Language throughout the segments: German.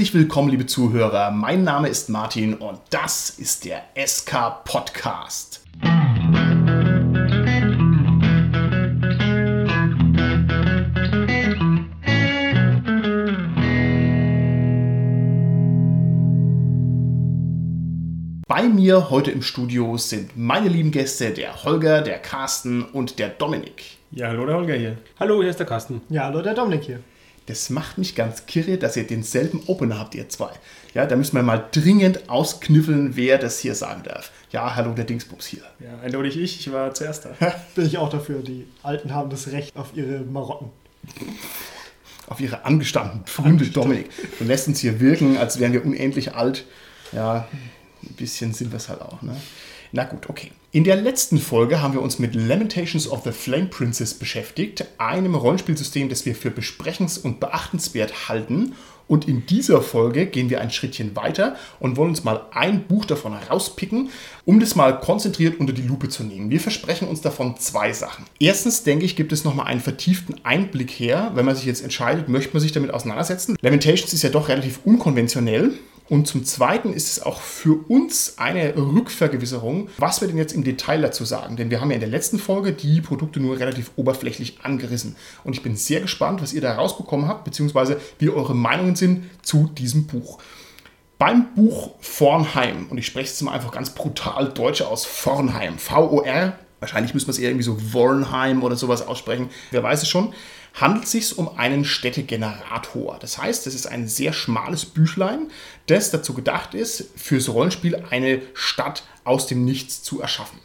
Herzlich willkommen, liebe Zuhörer. Mein Name ist Martin und das ist der SK Podcast. Bei mir heute im Studio sind meine lieben Gäste, der Holger, der Carsten und der Dominik. Ja, hallo, der Holger hier. Hallo, hier ist der Carsten. Ja, hallo, der Dominik hier. Das macht mich ganz kirre, dass ihr denselben Opener habt, ihr zwei. Ja, da müssen wir mal dringend auskniffeln, wer das hier sagen darf. Ja, hallo, der Dingsbums hier. Ja, eindeutig ich. Ich war zuerst da. Bin ich auch dafür. Die Alten haben das Recht auf ihre Marotten. Auf ihre angestandenen Pfründe, Dominik. Du lässt uns hier wirken, als wären wir unendlich alt. Ja, ein bisschen sind wir es halt auch, ne? Na gut, okay. In der letzten Folge haben wir uns mit Lamentations of the Flame Princess beschäftigt, einem Rollenspielsystem, das wir für besprechens- und beachtenswert halten. Und in dieser Folge gehen wir ein Schrittchen weiter und wollen uns mal ein Buch davon rauspicken, um das mal konzentriert unter die Lupe zu nehmen. Wir versprechen uns davon zwei Sachen. Erstens, denke ich, gibt es nochmal einen vertieften Einblick her, wenn man sich jetzt entscheidet, möchte man sich damit auseinandersetzen. Lamentations ist ja doch relativ unkonventionell und zum Zweiten ist es auch für uns eine Rückvergewisserung, was wir denn jetzt im Detail dazu sagen. Denn wir haben ja in der letzten Folge die Produkte nur relativ oberflächlich angerissen. Und ich bin sehr gespannt, was ihr da rausbekommen habt, beziehungsweise wie eure Meinungen sind zu diesem Buch. Beim Buch Vornheim, und ich spreche es mal einfach ganz brutal deutsch aus, Vornheim, V-O-R, wahrscheinlich müssen wir es eher irgendwie so Wornheim oder sowas aussprechen, wer weiß es schon, handelt es sich um einen Städtegenerator. Das heißt, es ist ein sehr schmales Büchlein, das dazu gedacht ist, fürs Rollenspiel eine Stadt aus dem Nichts zu erschaffen.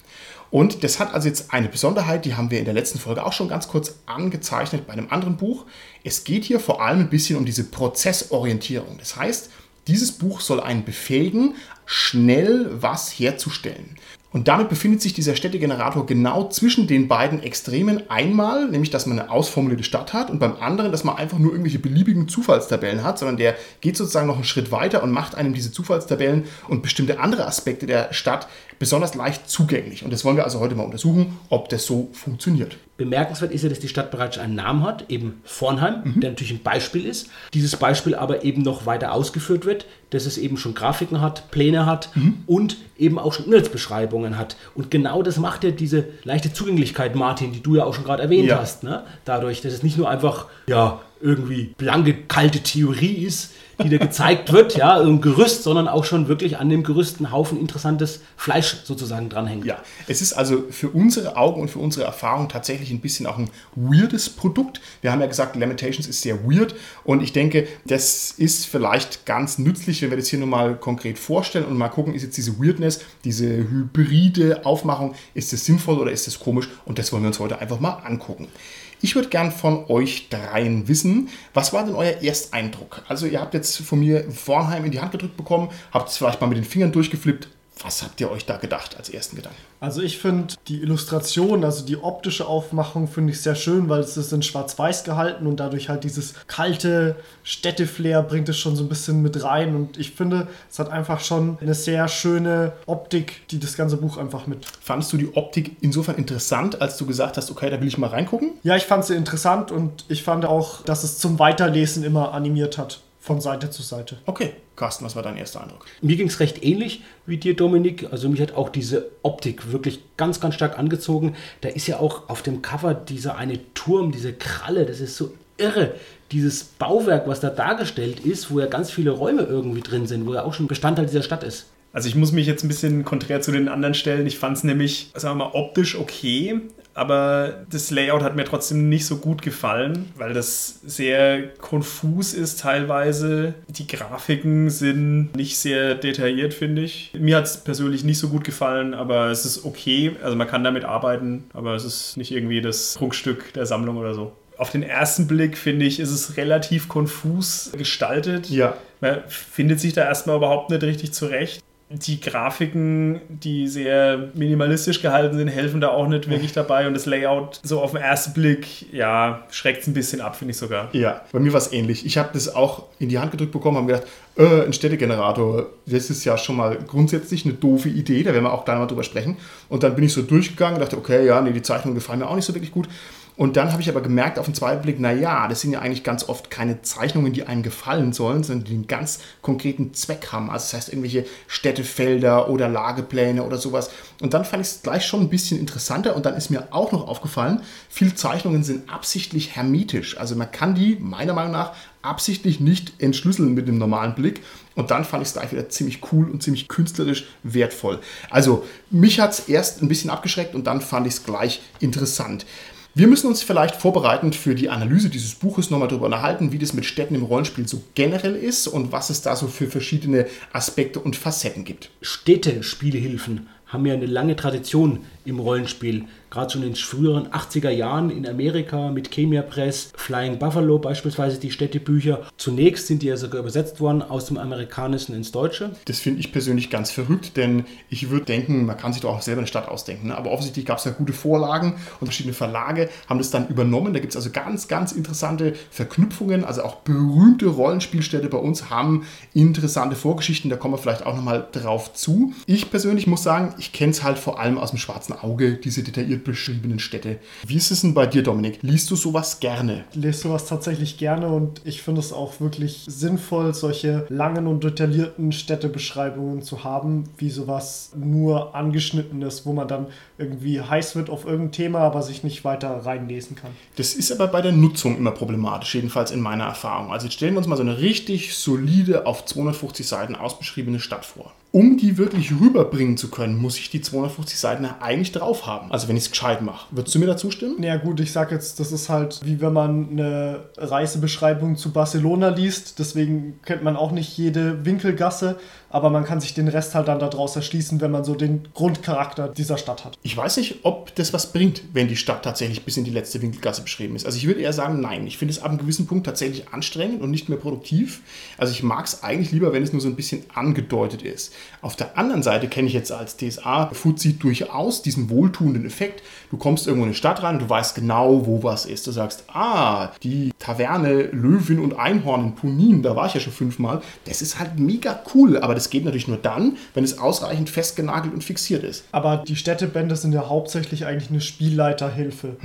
Und das hat also jetzt eine Besonderheit, die haben wir in der letzten Folge auch schon ganz kurz angezeichnet bei einem anderen Buch. Es geht hier vor allem ein bisschen um diese Prozessorientierung. Das heißt, dieses Buch soll einen befähigen, schnell was herzustellen. Und damit befindet sich dieser Städtegenerator genau zwischen den beiden Extremen. Einmal, nämlich, dass man eine ausformulierte Stadt hat und beim anderen, dass man einfach nur irgendwelche beliebigen Zufallstabellen hat, sondern der geht sozusagen noch einen Schritt weiter und macht einem diese Zufallstabellen und bestimmte andere Aspekte der Stadt besonders leicht zugänglich. Und das wollen wir also heute mal untersuchen, ob das so funktioniert. Bemerkenswert ist ja, dass die Stadt bereits einen Namen hat, eben Vornheim, mhm. der natürlich ein Beispiel ist. Dieses Beispiel aber eben noch weiter ausgeführt wird, dass es eben schon Grafiken hat, Pläne hat mhm. und eben auch schon Inhaltsbeschreibungen hat. Und genau das macht ja diese leichte Zugänglichkeit, Martin, die du ja auch schon gerade erwähnt ja. hast. Ne? Dadurch, dass es nicht nur einfach, ja, irgendwie blanke, kalte Theorie ist, die da gezeigt wird, ja, ein Gerüst, sondern auch schon wirklich an dem Gerüst ein Haufen interessantes Fleisch sozusagen dranhängt. Ja, es ist also für unsere Augen und für unsere Erfahrung tatsächlich ein bisschen auch ein weirdes Produkt. Wir haben ja gesagt, Lamentations ist sehr weird und ich denke, das ist vielleicht ganz nützlich, wenn wir das hier nochmal konkret vorstellen und mal gucken, ist jetzt diese Weirdness, diese hybride Aufmachung, ist das sinnvoll oder ist das komisch und das wollen wir uns heute einfach mal angucken. Ich würde gern von euch dreien wissen, was war denn euer Ersteindruck? Also ihr habt jetzt von mir Vornheim in die Hand gedrückt bekommen, habt es vielleicht mal mit den Fingern durchgeflippt. Was habt ihr euch da gedacht als ersten Gedanken? Also ich finde die Illustration, also die optische Aufmachung finde ich sehr schön, weil es ist in schwarz-weiß gehalten und dadurch halt dieses kalte Städteflair bringt es schon so ein bisschen mit rein und ich finde, es hat einfach schon eine sehr schöne Optik, die das ganze Buch einfach mit. Fandest du die Optik insofern interessant, als du gesagt hast, okay, da will ich mal reingucken? Ja, ich fand sie interessant und ich fand auch, dass es zum Weiterlesen immer animiert hat von Seite zu Seite. Okay, Carsten, was war dein erster Eindruck? Mir ging es recht ähnlich wie dir, Dominik. Also mich hat auch diese Optik wirklich ganz, ganz stark angezogen. Da ist ja auch auf dem Cover dieser eine Turm, diese Kralle, das ist so irre. Dieses Bauwerk, was da dargestellt ist, wo ja ganz viele Räume irgendwie drin sind, wo ja auch schon Bestandteil dieser Stadt ist. Also ich muss mich jetzt ein bisschen konträr zu den anderen stellen. Ich fand es nämlich, sagen wir mal, optisch okay, aber das Layout hat mir trotzdem nicht so gut gefallen, weil das sehr konfus ist teilweise. Die Grafiken sind nicht sehr detailliert, finde ich. Mir hat es persönlich nicht so gut gefallen, aber es ist okay. Also man kann damit arbeiten, aber es ist nicht irgendwie das Prunkstück der Sammlung oder so. Auf den ersten Blick finde ich, ist es relativ konfus gestaltet. Ja. Man findet sich da erstmal überhaupt nicht richtig zurecht die Grafiken, die sehr minimalistisch gehalten sind, helfen da auch nicht wirklich dabei. Und das Layout, so auf den ersten Blick, ja, schreckt es ein bisschen ab, finde ich sogar. Ja, bei mir war es ähnlich. Ich habe das auch in die Hand gedrückt bekommen, habe gedacht, äh, ein Städtegenerator, das ist ja schon mal grundsätzlich eine doofe Idee, da werden wir auch gleich mal drüber sprechen. Und dann bin ich so durchgegangen und dachte, okay, ja, nee, die Zeichnungen gefallen mir auch nicht so wirklich gut. Und dann habe ich aber gemerkt auf den zweiten Blick, naja, das sind ja eigentlich ganz oft keine Zeichnungen, die einem gefallen sollen, sondern die einen ganz konkreten Zweck haben. Also das heißt irgendwelche Städtefelder oder Lagepläne oder sowas. Und dann fand ich es gleich schon ein bisschen interessanter und dann ist mir auch noch aufgefallen, viele Zeichnungen sind absichtlich hermetisch. Also man kann die meiner Meinung nach absichtlich nicht entschlüsseln mit dem normalen Blick. Und dann fand ich es gleich wieder ziemlich cool und ziemlich künstlerisch wertvoll. Also mich hat es erst ein bisschen abgeschreckt und dann fand ich es gleich interessant. Wir müssen uns vielleicht vorbereitend für die Analyse dieses Buches nochmal darüber unterhalten, wie das mit Städten im Rollenspiel so generell ist und was es da so für verschiedene Aspekte und Facetten gibt. Städte-Spielhilfen haben ja eine lange Tradition im Rollenspiel. Gerade schon in den früheren 80er Jahren in Amerika mit Chemia Press, Flying Buffalo beispielsweise die Städtebücher. Zunächst sind die ja sogar übersetzt worden aus dem Amerikanischen ins Deutsche. Das finde ich persönlich ganz verrückt, denn ich würde denken, man kann sich doch auch selber eine Stadt ausdenken. Ne? Aber offensichtlich gab es ja gute Vorlagen und verschiedene Verlage haben das dann übernommen. Da gibt es also ganz, ganz interessante Verknüpfungen. Also auch berühmte Rollenspielstädte bei uns haben interessante Vorgeschichten. Da kommen wir vielleicht auch nochmal drauf zu. Ich persönlich muss sagen, ich kenne es halt vor allem aus dem schwarzen Auge, diese detailliert beschriebenen Städte. Wie ist es denn bei dir, Dominik? Liest du sowas gerne? Ich lese sowas tatsächlich gerne und ich finde es auch wirklich sinnvoll, solche langen und detaillierten Städtebeschreibungen zu haben, wie sowas nur angeschnitten ist, wo man dann irgendwie heiß wird auf irgendein Thema, aber sich nicht weiter reinlesen kann. Das ist aber bei der Nutzung immer problematisch, jedenfalls in meiner Erfahrung. Also jetzt stellen wir uns mal so eine richtig solide, auf 250 Seiten ausbeschriebene Stadt vor. Um die wirklich rüberbringen zu können, muss ich die 250 Seiten eigentlich drauf haben. Also wenn ich es gescheit mache. Würdest du mir da zustimmen? Ja gut, ich sag jetzt, das ist halt wie wenn man eine Reisebeschreibung zu Barcelona liest. Deswegen kennt man auch nicht jede Winkelgasse, aber man kann sich den Rest halt dann daraus erschließen, wenn man so den Grundcharakter dieser Stadt hat. Ich weiß nicht, ob das was bringt, wenn die Stadt tatsächlich bis in die letzte Winkelgasse beschrieben ist. Also ich würde eher sagen, nein. Ich finde es ab einem gewissen Punkt tatsächlich anstrengend und nicht mehr produktiv. Also ich mag es eigentlich lieber, wenn es nur so ein bisschen angedeutet ist. Auf der anderen Seite kenne ich jetzt als DSA-Fuzzi durchaus diesen wohltuenden Effekt. Du kommst irgendwo in eine Stadt rein und du weißt genau, wo was ist. Du sagst, ah, die Taverne Löwin und Einhorn in Punin, da war ich ja schon fünfmal. Das ist halt mega cool, aber das geht natürlich nur dann, wenn es ausreichend festgenagelt und fixiert ist. Aber die Städtebände sind ja hauptsächlich eigentlich eine Spielleiterhilfe.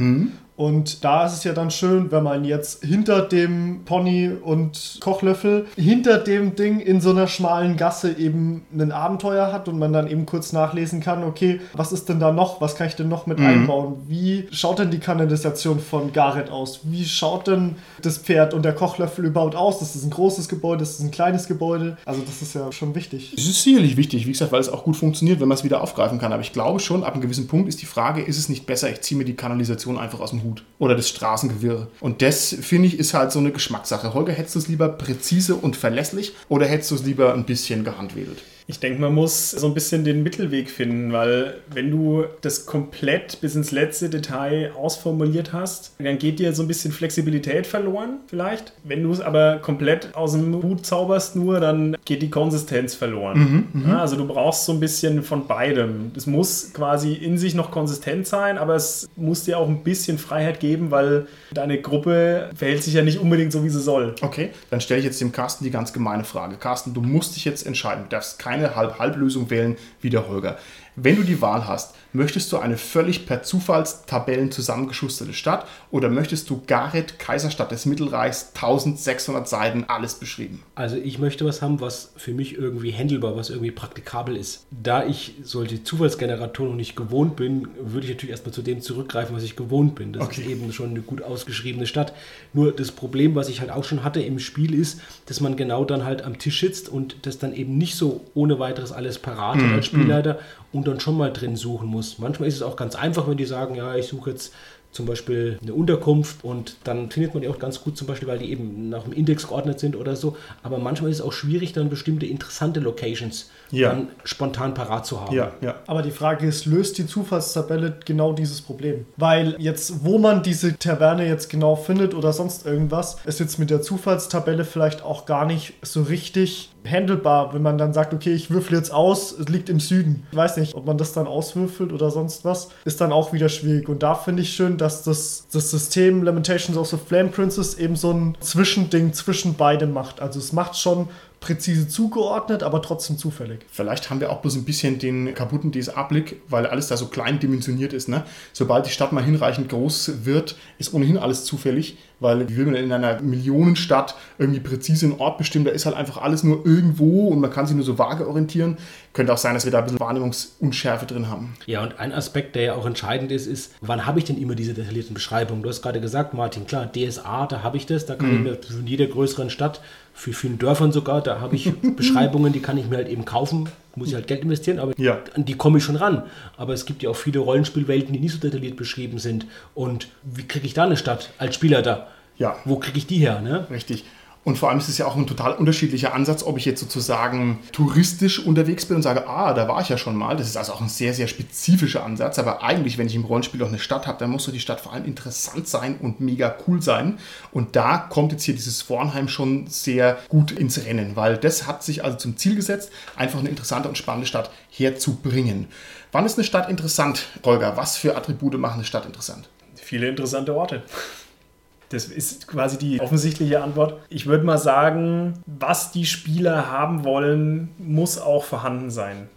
Und da ist es ja dann schön, wenn man jetzt hinter dem Pony und Kochlöffel, hinter dem Ding in so einer schmalen Gasse eben ein Abenteuer hat und man dann eben kurz nachlesen kann, okay, was ist denn da noch? Was kann ich denn noch mit einbauen? Wie schaut denn die Kanalisation von Gareth aus? Wie schaut denn das Pferd und der Kochlöffel überhaupt aus? Das ist ein großes Gebäude, das ist ein kleines Gebäude. Also das ist ja schon wichtig. Es ist sicherlich wichtig, wie gesagt, weil es auch gut funktioniert, wenn man es wieder aufgreifen kann. Aber ich glaube schon, ab einem gewissen Punkt ist die Frage, ist es nicht besser, ich ziehe mir die Kanalisation einfach aus dem Hut oder das Straßengewirr. Und das, finde ich, ist halt so eine Geschmackssache. Holger, hättest du es lieber präzise und verlässlich oder hättest du es lieber ein bisschen gehandwedelt? Ich denke, man muss so ein bisschen den Mittelweg finden, weil wenn du das komplett bis ins letzte Detail ausformuliert hast, dann geht dir so ein bisschen Flexibilität verloren vielleicht. Wenn du es aber komplett aus dem Hut zauberst nur, dann geht die Konsistenz verloren. Ja, also du brauchst so ein bisschen von beidem. Es muss quasi in sich noch konsistent sein, aber es muss dir auch ein bisschen Freiheit geben, weil deine Gruppe verhält sich ja nicht unbedingt so, wie sie soll. Okay, dann stelle ich jetzt dem Carsten die ganz gemeine Frage. Carsten, du musst dich jetzt entscheiden. Du darfst keine Halb-Halb-Lösung wählen wie der Holger. Wenn du die Wahl hast, möchtest du eine völlig per Zufallstabellen zusammengeschusterte Stadt oder möchtest du Gareth, Kaiserstadt des Mittelreichs, 1600 Seiten, alles beschrieben? Also ich möchte was haben, was für mich irgendwie handelbar, was irgendwie praktikabel ist. Da ich solche Zufallsgeneratoren noch nicht gewohnt bin, würde ich natürlich erstmal zu dem zurückgreifen, was ich gewohnt bin. Das Okay. ist eben schon eine gut ausgeschriebene Stadt. Nur das Problem, was ich halt auch schon hatte im Spiel, ist, dass man genau dann halt am Tisch sitzt und das dann eben nicht so ohne weiteres alles parat hat als Spielleiter und dann schon mal drin suchen muss. Manchmal ist es auch ganz einfach, wenn die sagen, ja, ich suche jetzt zum Beispiel eine Unterkunft und dann findet man die auch ganz gut, zum Beispiel, weil die eben nach dem Index geordnet sind oder so. Aber manchmal ist es auch schwierig, dann bestimmte interessante Locations Ja. dann spontan parat zu haben. Ja, ja. Aber die Frage ist, löst die Zufallstabelle genau dieses Problem? Weil jetzt, wo man diese Taverne jetzt genau findet oder sonst irgendwas, ist jetzt mit der Zufallstabelle vielleicht auch gar nicht so richtig handelbar, wenn man dann sagt, okay, ich würfel jetzt aus, es liegt im Süden. Ich weiß nicht, ob man das dann auswürfelt oder sonst was, ist dann auch wieder schwierig. Und da finde ich schön, dass das, das System Lamentations of the Flame Princess eben so ein Zwischending zwischen beidem macht. Also es macht schon präzise zugeordnet, aber trotzdem zufällig. Vielleicht haben wir auch bloß ein bisschen den kaputten DSA-Blick, weil alles da so klein dimensioniert ist. Ne? Sobald die Stadt mal hinreichend groß wird, ist ohnehin alles zufällig, weil wie will man in einer Millionenstadt irgendwie präzise einen Ort bestimmen? Da ist halt einfach alles nur irgendwo und man kann sich nur so vage orientieren. Könnte auch sein, dass wir da ein bisschen Wahrnehmungsunschärfe drin haben. Ja, und ein Aspekt, der ja auch entscheidend ist, ist, wann habe ich denn immer diese detaillierten Beschreibungen? Du hast gerade gesagt, Martin, klar, DSA, da habe ich das, da kann ich mir von jeder größeren Stadt, für vielen Dörfern sogar, da habe ich Beschreibungen, die kann ich mir halt eben kaufen, muss ich halt Geld investieren, aber Ja. an die komme ich schon ran. Aber es gibt ja auch viele Rollenspielwelten, die nicht so detailliert beschrieben sind. Und wie kriege ich da eine Stadt als Spieler da? Ja. Wo kriege ich die her? Ne? Richtig. Und vor allem ist es ja auch ein total unterschiedlicher Ansatz, ob ich jetzt sozusagen touristisch unterwegs bin und sage, ah, da war ich ja schon mal. Das ist also auch ein sehr, sehr spezifischer Ansatz. Aber eigentlich, wenn ich im Rollenspiel auch eine Stadt habe, dann muss so die Stadt vor allem interessant sein und mega cool sein. Und da kommt jetzt hier dieses Vornheim schon sehr gut ins Rennen, weil das hat sich also zum Ziel gesetzt, einfach eine interessante und spannende Stadt herzubringen. Wann ist eine Stadt interessant, Holger? Was für Attribute machen eine Stadt interessant? Viele interessante Orte. Das ist quasi die offensichtliche Antwort. Ich würde mal sagen, was die Spieler haben wollen, muss auch vorhanden sein.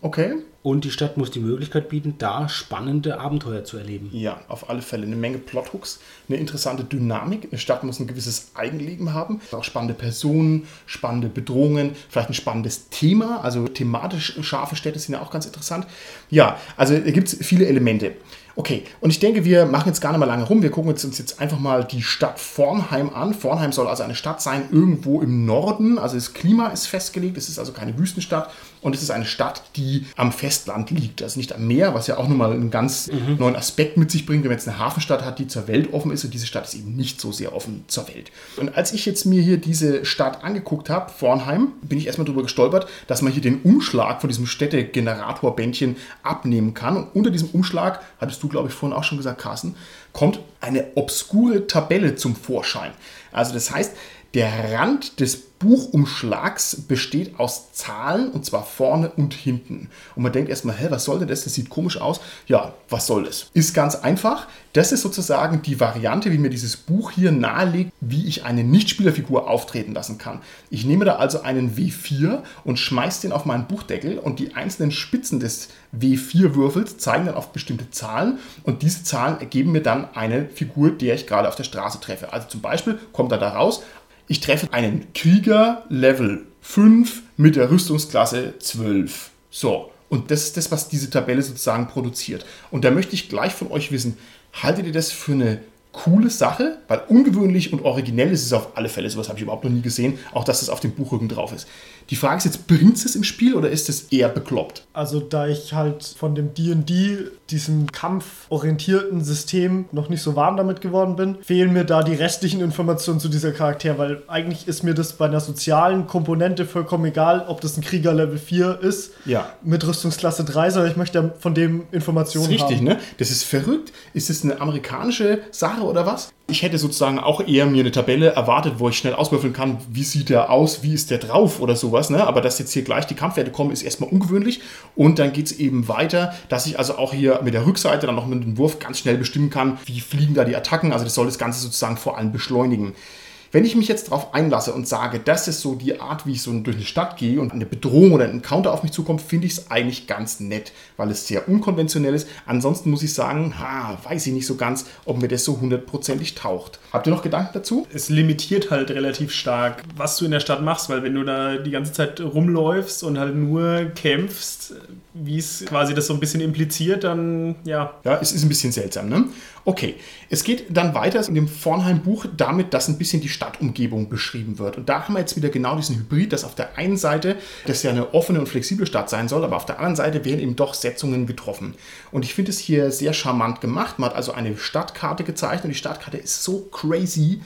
Okay. Und die Stadt muss die Möglichkeit bieten, da spannende Abenteuer zu erleben. Ja, auf alle Fälle. Eine Menge Plothooks, eine interessante Dynamik. Eine Stadt muss ein gewisses Eigenleben haben. Auch spannende Personen, spannende Bedrohungen, vielleicht ein spannendes Thema. Also thematisch scharfe Städte sind ja auch ganz interessant. Ja, also da gibt es viele Elemente. Okay, und ich denke, wir machen jetzt gar nicht mal lange rum. Wir gucken uns jetzt einfach mal die Stadt Vornheim an. Vornheim soll also eine Stadt sein, irgendwo im Norden. Also das Klima ist festgelegt. Es ist also keine Wüstenstadt. Und es ist eine Stadt, die am Festland liegt. Also nicht am Meer, was ja auch nochmal einen ganz neuen Aspekt mit sich bringt, wenn man jetzt eine Hafenstadt hat, die zur Welt offen ist. Und diese Stadt ist eben nicht so sehr offen zur Welt. Und als ich jetzt mir hier diese Stadt angeguckt habe, Vornheim, bin ich erstmal darüber gestolpert, dass man hier den Umschlag von diesem Städtegeneratorbändchen abnehmen kann. Und unter diesem Umschlag, hattest du, glaube ich, vorhin auch schon gesagt, Carsten, kommt eine obskure Tabelle zum Vorschein. Also das heißt, der Rand des Buchumschlags besteht aus Zahlen und zwar vorne und hinten. Und man denkt erstmal, hä, was soll denn das? Das sieht komisch aus. Ja, was soll das? Ist ganz einfach. Das ist sozusagen die Variante, wie mir dieses Buch hier nahelegt, wie ich eine Nichtspielerfigur auftreten lassen kann. Ich nehme da also einen W4 und schmeiße den auf meinen Buchdeckel und die einzelnen Spitzen des W4-Würfels zeigen dann auf bestimmte Zahlen und diese Zahlen ergeben mir dann eine Figur, der ich gerade auf der Straße treffe. Also zum Beispiel kommt er da raus, ich treffe einen Krieger Level 5 mit der Rüstungsklasse 12. So, und das ist das, was diese Tabelle sozusagen produziert. Und da möchte ich gleich von euch wissen, haltet ihr das für eine coole Sache? Weil ungewöhnlich und originell ist es auf alle Fälle. Sowas habe ich überhaupt noch nie gesehen. Auch, dass es auf dem Buchrücken drauf ist. Die Frage ist jetzt, bringt es im Spiel oder ist es eher bekloppt? Also da ich halt von dem D&D, diesem kampforientierten System, noch nicht so warm damit geworden bin, fehlen mir da die restlichen Informationen zu dieser Charakter, weil eigentlich ist mir das bei einer sozialen Komponente vollkommen egal, ob das ein Krieger Level 4 ist, Ja. mit Rüstungsklasse 3, sondern ich möchte ja von dem Informationen Das ist richtig, haben. ne? Das ist verrückt. Ist das eine amerikanische Sache oder was? Ich hätte sozusagen auch eher mir eine Tabelle erwartet, wo ich schnell auswürfeln kann, wie sieht der aus, wie ist der drauf oder sowas, ne? Aber dass jetzt hier gleich die Kampfwerte kommen, ist erstmal ungewöhnlich. Und dann geht es eben weiter, dass ich also auch hier mit der Rückseite dann noch mit dem Wurf ganz schnell bestimmen kann, wie fliegen da die Attacken. Also das soll das Ganze sozusagen vor allem beschleunigen. Wenn ich mich jetzt darauf einlasse und sage, das ist so die Art, wie ich so durch eine Stadt gehe und eine Bedrohung oder ein Encounter auf mich zukommt, finde ich es eigentlich ganz nett, weil es sehr unkonventionell ist. Ansonsten muss ich sagen, ha, weiß ich nicht so ganz, ob mir das so hundertprozentig taucht. Habt ihr noch Gedanken dazu? Es limitiert halt relativ stark, was du in der Stadt machst, weil wenn du da die ganze Zeit rumläufst und halt nur kämpfst, wie es quasi das so ein bisschen impliziert, dann ja, Ja, es ist ein bisschen seltsam, ne? Okay, es geht dann weiter in dem Vornheim-Buch damit, dass ein bisschen die Stadtumgebung beschrieben wird. Und da haben wir jetzt wieder genau diesen Hybrid, dass auf der einen Seite das ja eine offene und flexible Stadt sein soll, aber auf der anderen Seite werden eben doch Setzungen getroffen. Und ich finde es hier sehr charmant gemacht. Man hat also eine Stadtkarte gezeichnet und die Stadtkarte ist so crazy,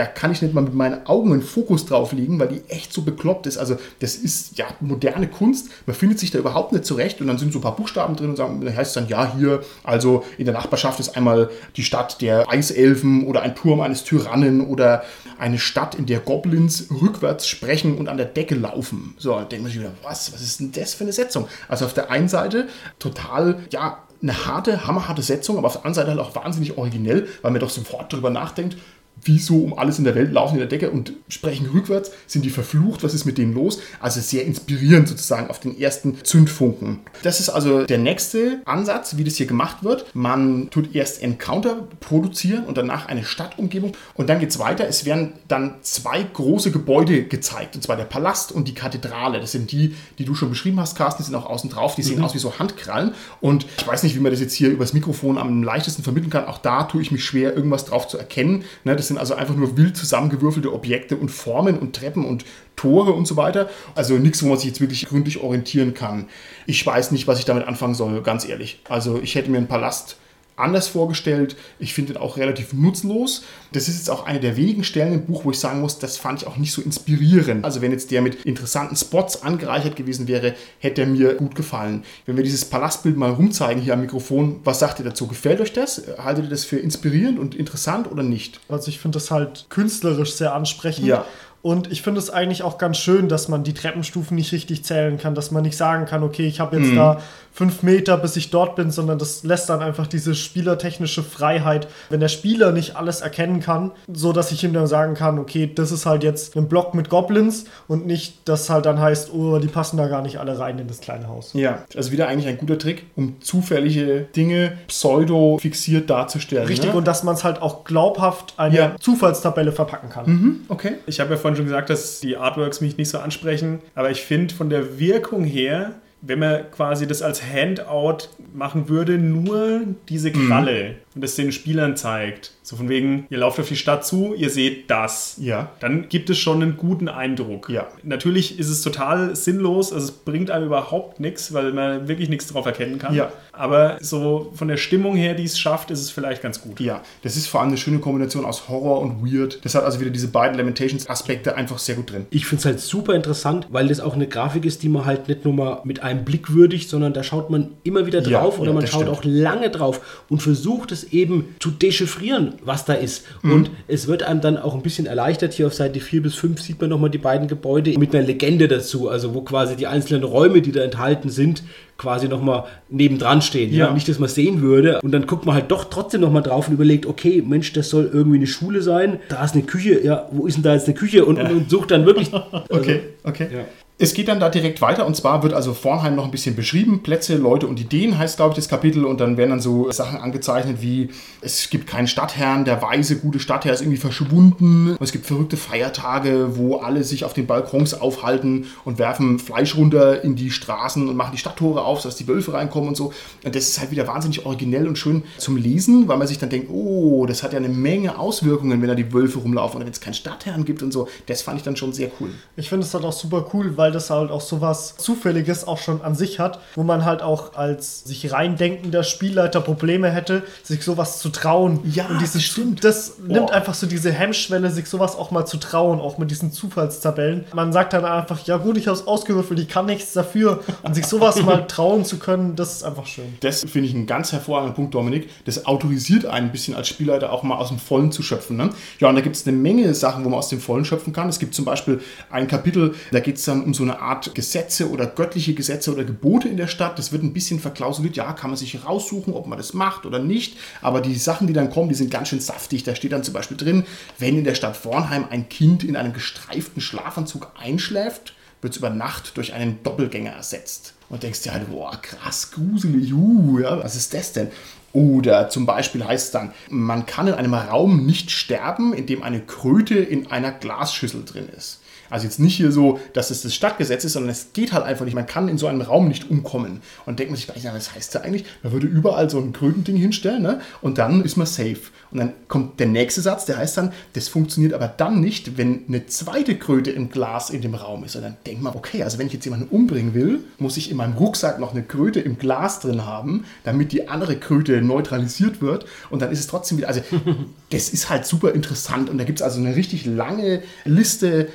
da kann ich nicht mal mit meinen Augen einen Fokus drauf legen, weil die echt so bekloppt ist. Also das ist ja moderne Kunst. Man findet sich da überhaupt nicht zurecht und dann sind so ein paar Buchstaben drin und sagen, da heißt es dann, ja, hier, also in der Nachbarschaft ist einmal die Stadt der Eiselfen oder ein Turm eines Tyrannen oder eine Stadt, in der Goblins rückwärts sprechen und an der Decke laufen. So, dann denkt man sich wieder, was, was ist denn das für eine Setzung? Also auf der einen Seite total, ja, eine harte, hammerharte Setzung, aber auf der anderen Seite halt auch wahnsinnig originell, weil man doch sofort darüber nachdenkt, wie so um alles in der Welt laufen in der Decke und sprechen rückwärts, sind die verflucht, was ist mit denen los? Also sehr inspirierend sozusagen auf den ersten Zündfunken. Das ist also der nächste Ansatz, wie das hier gemacht wird. Man tut erst Encounter produzieren und danach eine Stadtumgebung und dann geht es weiter. Es werden dann zwei große Gebäude gezeigt, und zwar der Palast und die Kathedrale. Das sind die, die du schon beschrieben hast, Carsten, die sind auch außen drauf, die sehen aus wie so Handkrallen und ich weiß nicht, wie man das jetzt hier übers Mikrofon am leichtesten vermitteln kann. Auch da tue ich mich schwer, irgendwas drauf zu erkennen. Ne, das sind also einfach nur wild zusammengewürfelte Objekte und Formen und Treppen und Tore und so weiter. Also nichts, wo man sich jetzt wirklich gründlich orientieren kann. Ich weiß nicht, was ich damit anfangen soll, ganz ehrlich. Also ich hätte mir einen Palast anders vorgestellt. Ich finde ihn auch relativ nutzlos. Das ist jetzt auch eine der wenigen Stellen im Buch, wo ich sagen muss, das fand ich auch nicht so inspirierend. Also wenn jetzt der mit interessanten Spots angereichert gewesen wäre, hätte er mir gut gefallen. Wenn wir dieses Palastbild mal rumzeigen hier am Mikrofon, was sagt ihr dazu? Gefällt euch das? Haltet ihr das für inspirierend und interessant oder nicht? Also ich finde das halt künstlerisch sehr ansprechend. Ja. Und ich finde es eigentlich auch ganz schön, dass man die Treppenstufen nicht richtig zählen kann, dass man nicht sagen kann, okay, ich habe jetzt da fünf Meter, bis ich dort bin, sondern das lässt dann einfach diese spielertechnische Freiheit, wenn der Spieler nicht alles erkennen kann, so dass ich ihm dann sagen kann, okay, das ist halt jetzt ein Block mit Goblins und nicht, dass halt dann heißt, oh, die passen da gar nicht alle rein in das kleine Haus. Ja, also wieder eigentlich ein guter Trick, um zufällige Dinge pseudo fixiert darzustellen. Richtig, ne? und dass man es halt auch glaubhaft eine Ja. Zufallstabelle verpacken kann. okay. Ich habe ja vorhin schon gesagt, dass die Artworks mich nicht so ansprechen, aber ich finde von der Wirkung her, wenn man quasi das als Handout machen würde, nur diese Kralle und das den Spielern zeigt. So von wegen, ihr lauft auf die Stadt zu, ihr seht das. Ja. Dann gibt es schon einen guten Eindruck. Ja. Natürlich ist es total sinnlos, also es bringt einem überhaupt nichts, weil man wirklich nichts drauf erkennen kann. Ja. Aber so von der Stimmung her, die es schafft, ist es vielleicht ganz gut. Ja, das ist vor allem eine schöne Kombination aus Horror und Weird. Das hat also wieder diese beiden Lamentations-Aspekte einfach sehr gut drin. Ich finde es halt super interessant, weil das auch eine Grafik ist, die man halt nicht nur mal mit einem Blick würdigt, sondern da schaut man immer wieder Ja, drauf oder ja, man das schaut stimmt. auch lange drauf und versucht es eben zu dechiffrieren, was da ist. Mhm. Und es wird einem dann auch ein bisschen erleichtert. Hier auf Seite 4 bis 5 sieht man nochmal die beiden Gebäude mit einer Legende dazu, also wo quasi die einzelnen Räume, die da enthalten sind, quasi nochmal nebendran stehen. Ja. Ja. Nicht, dass man es sehen würde. Und dann guckt man halt doch trotzdem nochmal drauf und überlegt, okay, Mensch, das soll irgendwie eine Schule sein. Da ist eine Küche. Ja, wo ist denn da jetzt eine Küche? Und, und, und sucht dann wirklich. Also, Okay, okay. Ja. Es geht dann da direkt weiter und zwar wird also Vornheim noch ein bisschen beschrieben. Plätze, Leute und Ideen heißt, glaube ich, das Kapitel. Und dann werden dann so Sachen angezeichnet wie: Es gibt keinen Stadtherrn, der weise, gute Stadtherr ist irgendwie verschwunden. Und es gibt verrückte Feiertage, wo alle sich auf den Balkons aufhalten und werfen Fleisch runter in die Straßen und machen die Stadttore auf, sodass die Wölfe reinkommen und so. Und das ist halt wieder wahnsinnig originell und schön zum Lesen, weil man sich dann denkt: Oh, das hat ja eine Menge Auswirkungen, wenn da die Wölfe rumlaufen oder wenn es keinen Stadtherrn gibt und so. Das fand ich dann schon sehr cool. Ich finde es halt auch super cool, weil das halt auch so was Zufälliges auch schon an sich hat, wo man halt auch als sich reindenkender Spielleiter Probleme hätte, sich sowas zu trauen. Ja, und dieses, das stimmt. Das nimmt Boah. einfach so diese Hemmschwelle, sich sowas auch mal zu trauen, auch mit diesen Zufallstabellen. Man sagt dann einfach, ja gut, ich habe es ausgewürfelt, ich kann nichts dafür. Und sich sowas mal trauen zu können, das ist einfach schön. Das finde ich einen ganz hervorragenden Punkt, Dominik. Das autorisiert einen ein bisschen als Spielleiter auch mal aus dem Vollen zu schöpfen. Ne? Ja, und da gibt es eine Menge Sachen, wo man aus dem Vollen schöpfen kann. Es gibt zum Beispiel ein Kapitel, da geht es dann um so eine Art Gesetze oder göttliche Gesetze oder Gebote in der Stadt. Das wird ein bisschen verklausuliert. Ja, kann man sich raussuchen, ob man das macht oder nicht. Aber die Sachen, die dann kommen, die sind ganz schön saftig. Da steht dann zum Beispiel drin, wenn in der Stadt Vornheim ein Kind in einem gestreiften Schlafanzug einschläft, wird es über Nacht durch einen Doppelgänger ersetzt. Und denkst dir halt, boah, krass, gruselig, uh, ja, was ist das denn? Oder zum Beispiel heißt es dann, man kann in einem Raum nicht sterben, in dem eine Kröte in einer Glasschüssel drin ist. Also jetzt nicht hier so, dass es das Stadtgesetz ist, sondern es geht halt einfach nicht. Man kann in so einem Raum nicht umkommen. Und denkt man sich was heißt das eigentlich? Man würde überall so ein Krötending hinstellen ne? und dann ist man safe. Und dann kommt der nächste Satz, der heißt dann, das funktioniert aber dann nicht, wenn eine zweite Kröte im Glas in dem Raum ist. Und dann denkt man, okay, also wenn ich jetzt jemanden umbringen will, muss ich in meinem Rucksack noch eine Kröte im Glas drin haben, damit die andere Kröte neutralisiert wird. Und dann ist es trotzdem wieder, also das ist halt super interessant. Und da gibt es also eine richtig lange Liste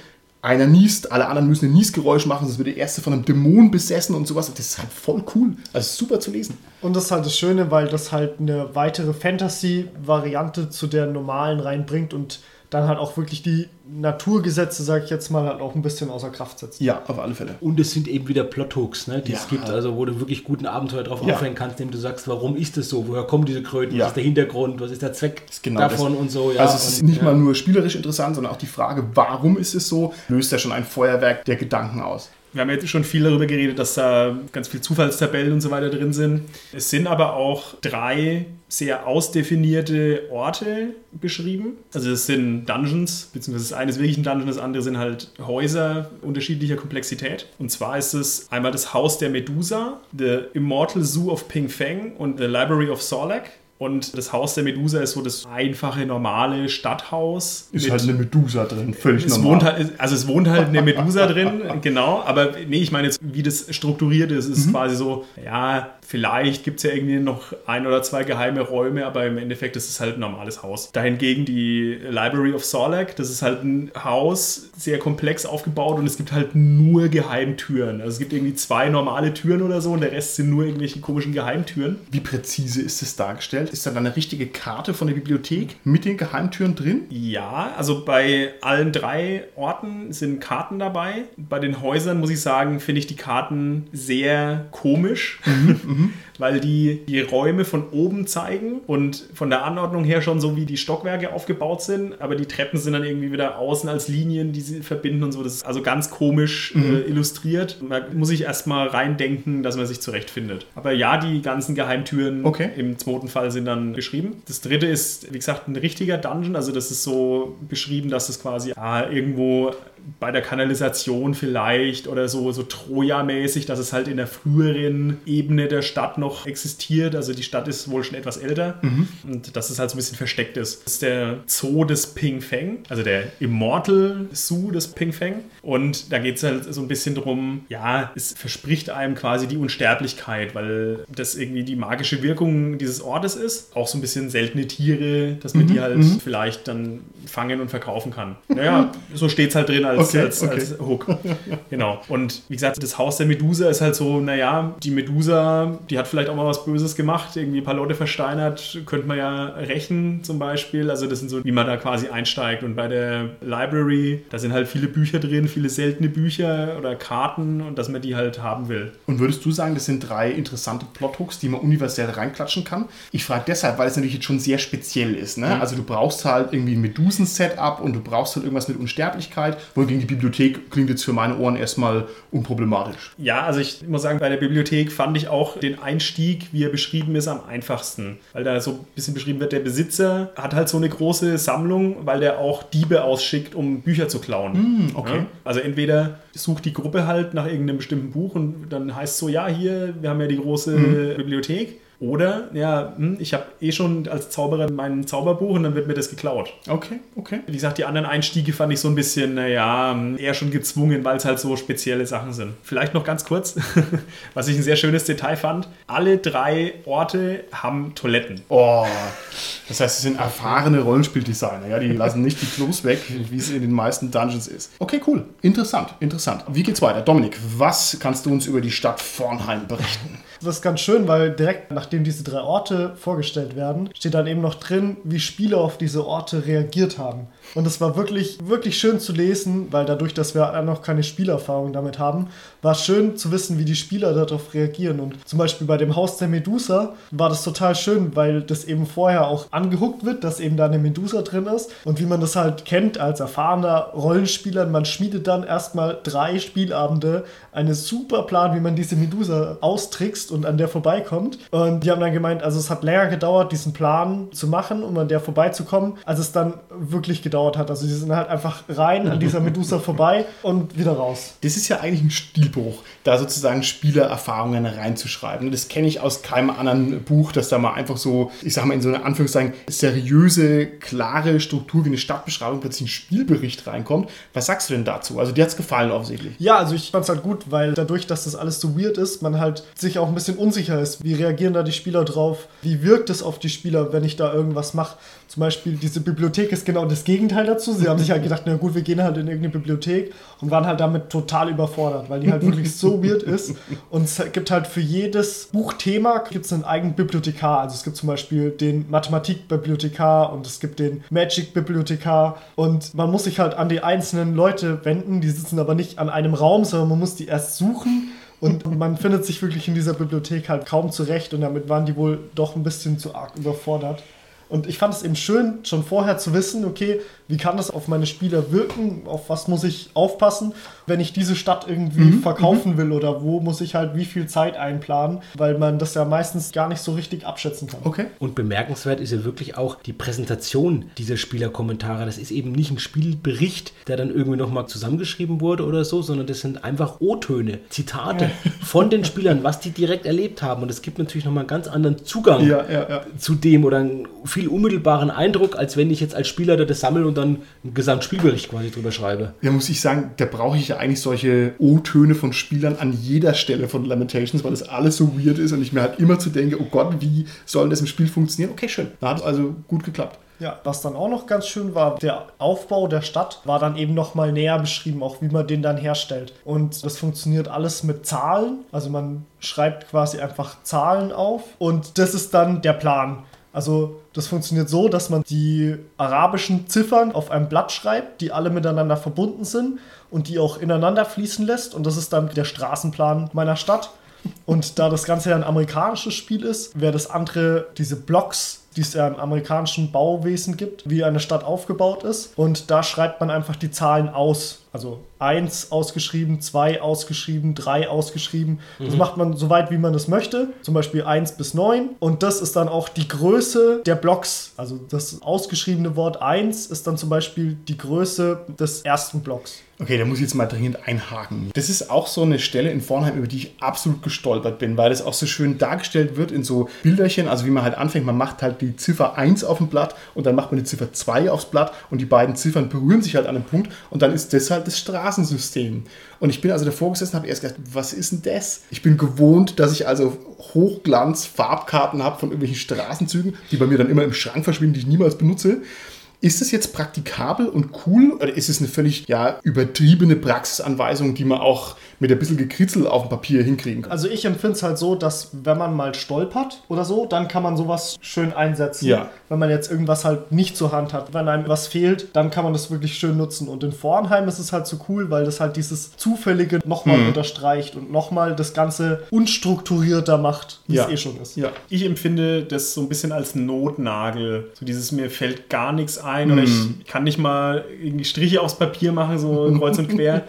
einer niest, alle anderen müssen ein Niesgeräusch machen, sonst wird der erste von einem Dämon besessen und sowas. Das ist halt voll cool. Also super zu lesen. Und das ist halt das Schöne, weil das halt eine weitere Fantasy-Variante zu der normalen reinbringt und dann halt auch wirklich die Naturgesetze, sag ich jetzt mal, halt auch ein bisschen außer Kraft setzt. Ja, auf alle Fälle. Und es sind eben wieder Plothooks, ne, die Ja. es gibt, also wo du wirklich guten Abenteuer drauf Ja. aufhängen kannst, indem du sagst, warum ist das so, woher kommen diese Kröten, Ja. was ist der Hintergrund, was ist der Zweck genau davon das. und so. Ja, also es ist und, nicht ja. mal nur spielerisch interessant, sondern auch die Frage, warum ist es so, löst ja schon ein Feuerwerk der Gedanken aus. Wir haben jetzt schon viel darüber geredet, dass da ganz viel Zufallstabellen und so weiter drin sind. Es sind aber auch drei sehr ausdefinierte Orte beschrieben. Also es sind Dungeons, beziehungsweise das eine ist wirklich ein Dungeon, das andere sind halt Häuser unterschiedlicher Komplexität. Und zwar ist es einmal das Haus der Medusa, The Immortal Zoo of Ping Feng und The Library of Sorlak. Und das Haus der Medusa ist so das einfache, normale Stadthaus. Ist halt eine Medusa drin, völlig es normal. wohnt halt, also es wohnt halt eine Medusa drin, genau, aber nee, ich meine jetzt, wie das strukturiert ist, Mhm. ist quasi so, ja, vielleicht gibt es ja irgendwie noch ein oder zwei geheime Räume, aber im Endeffekt ist es halt ein normales Haus. Dahingegen die Library of Sorlak, das ist halt ein Haus, sehr komplex aufgebaut und es gibt halt nur Geheimtüren. Also es gibt irgendwie zwei normale Türen oder so und der Rest sind nur irgendwelche komischen Geheimtüren. Wie präzise ist es dargestellt? Ist da dann eine richtige Karte von der Bibliothek mit den Geheimtüren drin? Ja, also bei allen drei Orten sind Karten dabei. Bei den Häusern muss ich sagen, finde ich die Karten sehr komisch, Mhm. Weil die die Räume von oben zeigen und von der Anordnung her schon so wie die Stockwerke aufgebaut sind, aber die Treppen sind dann irgendwie wieder außen als Linien, die sie verbinden und so. Das ist also ganz komisch äh, illustriert. Da muss ich erstmal reindenken, dass man sich zurechtfindet. Aber ja, die ganzen Geheimtüren Okay. im zweiten Fall sind dann beschrieben. Das dritte ist, wie gesagt, ein richtiger Dungeon. Also das ist so beschrieben, dass es quasi ah, irgendwo bei der Kanalisation vielleicht oder so, so Troja-mäßig, dass es halt in der früheren Ebene der Stadt noch existiert. Also die Stadt ist wohl schon etwas älter und dass es halt so ein bisschen versteckt ist. Das ist der Zoo des Ping Feng, also der Immortal Zoo des Ping Feng. Und da geht es halt so ein bisschen drum, ja, es verspricht einem quasi die Unsterblichkeit, weil das irgendwie die magische Wirkung dieses Ortes ist. Auch so ein bisschen seltene Tiere, dass man die halt vielleicht dann fangen und verkaufen kann. Naja, so steht es halt drin als, Okay, als, okay. als Hook. Genau. Und wie gesagt, das Haus der Medusa ist halt so, naja, die Medusa, die hat vielleicht auch mal was Böses gemacht, irgendwie ein paar Leute versteinert, könnte man ja rächen zum Beispiel. Also das sind so, wie man da quasi einsteigt. Und bei der Library, da sind halt viele Bücher drin, viele seltene Bücher oder Karten und dass man die halt haben will. Und würdest du sagen, das sind drei interessante Plothooks, die man universell reinklatschen kann? Ich frage deshalb, weil es natürlich jetzt schon sehr speziell ist. Ne? Also du brauchst halt irgendwie ein Medusen-Setup und du brauchst halt irgendwas mit Unsterblichkeit, wohingegen die Bibliothek klingt jetzt für meine Ohren erstmal unproblematisch. Ja, also ich muss sagen, bei der Bibliothek fand ich auch den Einstieg, wie er beschrieben ist, am einfachsten. Weil da so ein bisschen beschrieben wird, der Besitzer hat halt so eine große Sammlung, weil der auch Diebe ausschickt, um Bücher zu klauen. okay. Ja? Also entweder sucht die Gruppe halt nach irgendeinem bestimmten Buch und dann heißt es so, ja, hier, wir haben ja die große Bibliothek. Oder, ja, hm, ich habe eh schon als Zauberer mein Zauberbuch und dann wird mir das geklaut. Okay, okay. Wie gesagt, die anderen Einstiege fand ich so ein bisschen, naja, eher schon gezwungen, weil es halt so spezielle Sachen sind. Vielleicht noch ganz kurz, was ich ein sehr schönes Detail fand. Alle drei Orte haben Toiletten. Oh, das heißt, es sind erfahrene Rollenspieldesigner, ja, die lassen nicht die Klos weg, wie es in den meisten Dungeons ist. Okay, cool. Interessant, interessant. Wie geht's weiter? Dominik, was kannst du uns über die Stadt Vornheim berichten? Das ist ganz schön, weil direkt nachdem diese drei Orte vorgestellt werden, steht dann eben noch drin, wie Spieler auf diese Orte reagiert haben. Und es war wirklich, wirklich schön zu lesen, weil dadurch, dass wir noch keine Spielerfahrung damit haben, war schön zu wissen, wie die Spieler darauf reagieren. Und zum Beispiel bei dem Haus der Medusa war das total schön, weil das eben vorher auch angehuckt wird, dass eben da eine Medusa drin ist. Und wie man das halt kennt als erfahrener Rollenspieler, man schmiedet dann erstmal drei Spielabende einen super Plan, wie man diese Medusa austrickst und an der vorbeikommt. Und die haben dann gemeint, also es hat länger gedauert, diesen Plan zu machen, um an der vorbeizukommen, als es dann wirklich gedauert hat. Also sie sind halt einfach rein an dieser Medusa vorbei und wieder raus. Das ist ja eigentlich ein Stilbruch, da sozusagen Spielererfahrungen reinzuschreiben. Das kenne ich aus keinem anderen Buch, dass da mal einfach so, ich sag mal in so eine Anführungszeichen, seriöse, klare Struktur wie eine Stadtbeschreibung plötzlich ein Spielbericht reinkommt. Was sagst du denn dazu? Also dir hat es gefallen offensichtlich. Ja, also ich fand es halt gut, weil dadurch, dass das alles so weird ist, man halt sich auch ein bisschen unsicher ist. Wie reagieren da die Spieler drauf? Wie wirkt es auf die Spieler, wenn ich da irgendwas mache? Zum Beispiel, diese Bibliothek ist genau das Gegenteil dazu. Sie haben sich halt gedacht, na gut, wir gehen halt in irgendeine Bibliothek und waren halt damit total überfordert, weil die halt wirklich so weird ist. Und es gibt halt für jedes Buchthema gibt es einen eigenen Bibliothekar. Also es gibt zum Beispiel den Mathematikbibliothekar und es gibt den Magic-Bibliothekar. Und man muss sich halt an die einzelnen Leute wenden. Die sitzen aber nicht an einem Raum, sondern man muss die erst suchen. Und man findet sich wirklich in dieser Bibliothek halt kaum zurecht und damit waren die wohl doch ein bisschen zu arg überfordert. Und ich fand es eben schön, schon vorher zu wissen, okay, wie kann das auf meine Spieler wirken, auf was muss ich aufpassen, wenn ich diese Stadt irgendwie mhm. verkaufen mhm. will oder wo muss ich halt wie viel Zeit einplanen, weil man das ja meistens gar nicht so richtig abschätzen kann. Okay. Und bemerkenswert ist ja wirklich auch die Präsentation dieser Spielerkommentare. Das ist eben nicht ein Spielbericht, der dann irgendwie nochmal zusammengeschrieben wurde oder so, sondern das sind einfach O-Töne, Zitate ja. von den Spielern, was die direkt erlebt haben. Und es gibt natürlich nochmal einen ganz anderen Zugang ja, ja, zu dem oder einen viel unmittelbaren Eindruck, als wenn ich jetzt als Spieler das sammle und und dann einen Gesamtspielbericht quasi drüber schreibe. Ja, muss ich sagen, da brauche ich ja eigentlich solche O-Töne von Spielern an jeder Stelle von Lamentations, weil das alles so weird ist und ich mir halt immer zu denke, oh Gott, wie soll das im Spiel funktionieren? Okay, schön. Da hat es also gut geklappt. Ja, was dann auch noch ganz schön war, der Aufbau der Stadt war dann eben noch mal näher beschrieben, auch wie man den dann herstellt. Und das funktioniert alles mit Zahlen, also man schreibt quasi einfach Zahlen auf und das ist dann der Plan. Also das funktioniert so, dass man die arabischen Ziffern auf einem Blatt schreibt, die alle miteinander verbunden sind und die auch ineinander fließen lässt. Und das ist dann der Straßenplan meiner Stadt. Und da das Ganze ja ein amerikanisches Spiel ist, wäre das andere diese Blocks die es ja im amerikanischen Bauwesen gibt, wie eine Stadt aufgebaut ist. Und da schreibt man einfach die Zahlen aus. Also 1 ausgeschrieben, 2 ausgeschrieben, 3 ausgeschrieben. Mhm. Das macht man so weit, wie man das möchte. Zum Beispiel 1 bis 9. Und das ist dann auch die Größe der Blocks. Also das ausgeschriebene Wort 1 ist dann zum Beispiel die Größe des ersten Blocks. Okay, da muss ich jetzt mal dringend einhaken. Das ist auch so eine Stelle in Vornheim, über die ich absolut gestolpert bin, weil das auch so schön dargestellt wird in so Bilderchen, also wie man halt anfängt, man macht halt die Ziffer 1 auf dem Blatt und dann macht man die Ziffer 2 aufs Blatt und die beiden Ziffern berühren sich halt an einem Punkt und dann ist das halt das Straßensystem. Und ich bin also davor gesessen und habe erst gedacht, was ist denn das? Ich bin gewohnt, dass ich also Hochglanz-Farbkarten habe von irgendwelchen Straßenzügen, die bei mir dann immer im Schrank verschwinden, die ich niemals benutze. Ist es jetzt praktikabel und cool oder ist es eine völlig ja, übertriebene Praxisanweisung, die man auch mit ein bisschen Gekritzel auf dem Papier hinkriegen kann? Also ich empfinde es halt so, dass wenn man mal stolpert oder so, dann kann man sowas schön einsetzen. Ja. Wenn man jetzt irgendwas halt nicht zur Hand hat. Wenn einem was fehlt, dann kann man das wirklich schön nutzen. Und in Vornheim ist es halt so cool, weil das halt dieses Zufällige nochmal mhm. unterstreicht und nochmal das Ganze unstrukturierter macht, wie ja. es eh schon ist. Ja. Ich empfinde das so ein bisschen als Notnagel. So dieses mir fällt gar nichts ein ein oder ich mhm. kann nicht mal irgendwie Striche aufs Papier machen, so kreuz und quer.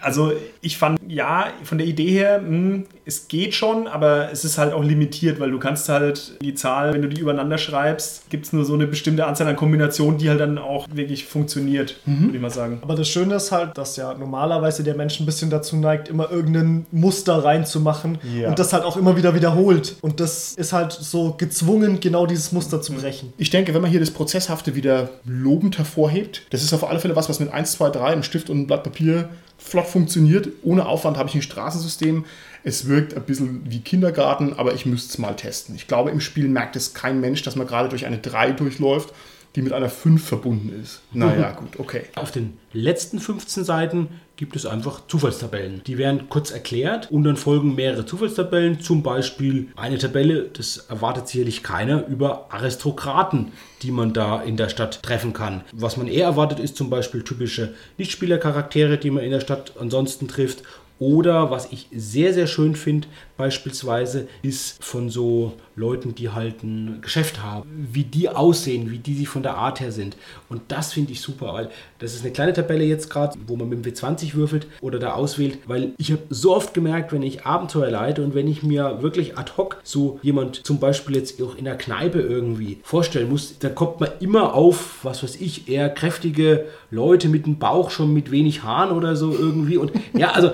Also ich fand, ja, von der Idee her, mh, hm, es geht schon, aber es ist halt auch limitiert, weil du kannst halt die Zahl, wenn du die übereinander schreibst, gibt es nur so eine bestimmte Anzahl an Kombinationen, die halt dann auch wirklich funktioniert, mhm. würde ich mal sagen. Aber das Schöne ist halt, dass ja normalerweise der Mensch ein bisschen dazu neigt, immer irgendein Muster reinzumachen ja. und das halt auch immer wieder wiederholt. Und das ist halt so gezwungen, genau dieses Muster zu brechen. Ich denke, wenn man hier das Prozesshafte wieder lobend hervorhebt. Das ist auf alle Fälle was, was mit 1, 2, 3, einem Stift und einem Blatt Papier flott funktioniert. Ohne Aufwand habe ich ein Straßensystem. Es wirkt ein bisschen wie Kindergarten, aber ich müsste es mal testen. Ich glaube, im Spiel merkt es kein Mensch, dass man gerade durch eine 3 durchläuft die mit einer 5 verbunden ist. Naja, gut, okay. Auf den letzten 15 Seiten gibt es einfach Zufallstabellen. Die werden kurz erklärt und dann folgen mehrere Zufallstabellen. Zum Beispiel eine Tabelle, das erwartet sicherlich keiner, über Aristokraten, die man da in der Stadt treffen kann. Was man eher erwartet, ist zum Beispiel typische Nichtspielercharaktere, die man in der Stadt ansonsten trifft oder was ich sehr, sehr schön finde, beispielsweise, ist von so Leuten, die halt ein Geschäft haben, wie die aussehen, wie die sich von der Art her sind. Und das finde ich super, weil das ist eine kleine Tabelle jetzt gerade, wo man mit dem W20 würfelt oder da auswählt, weil ich habe so oft gemerkt, wenn ich Abenteuer leite und wenn ich mir wirklich ad hoc so jemand zum Beispiel jetzt auch in der Kneipe irgendwie vorstellen muss, dann kommt man immer auf, was weiß ich, eher kräftige Leute mit einem Bauch schon mit wenig Haaren oder so irgendwie. Und ja, also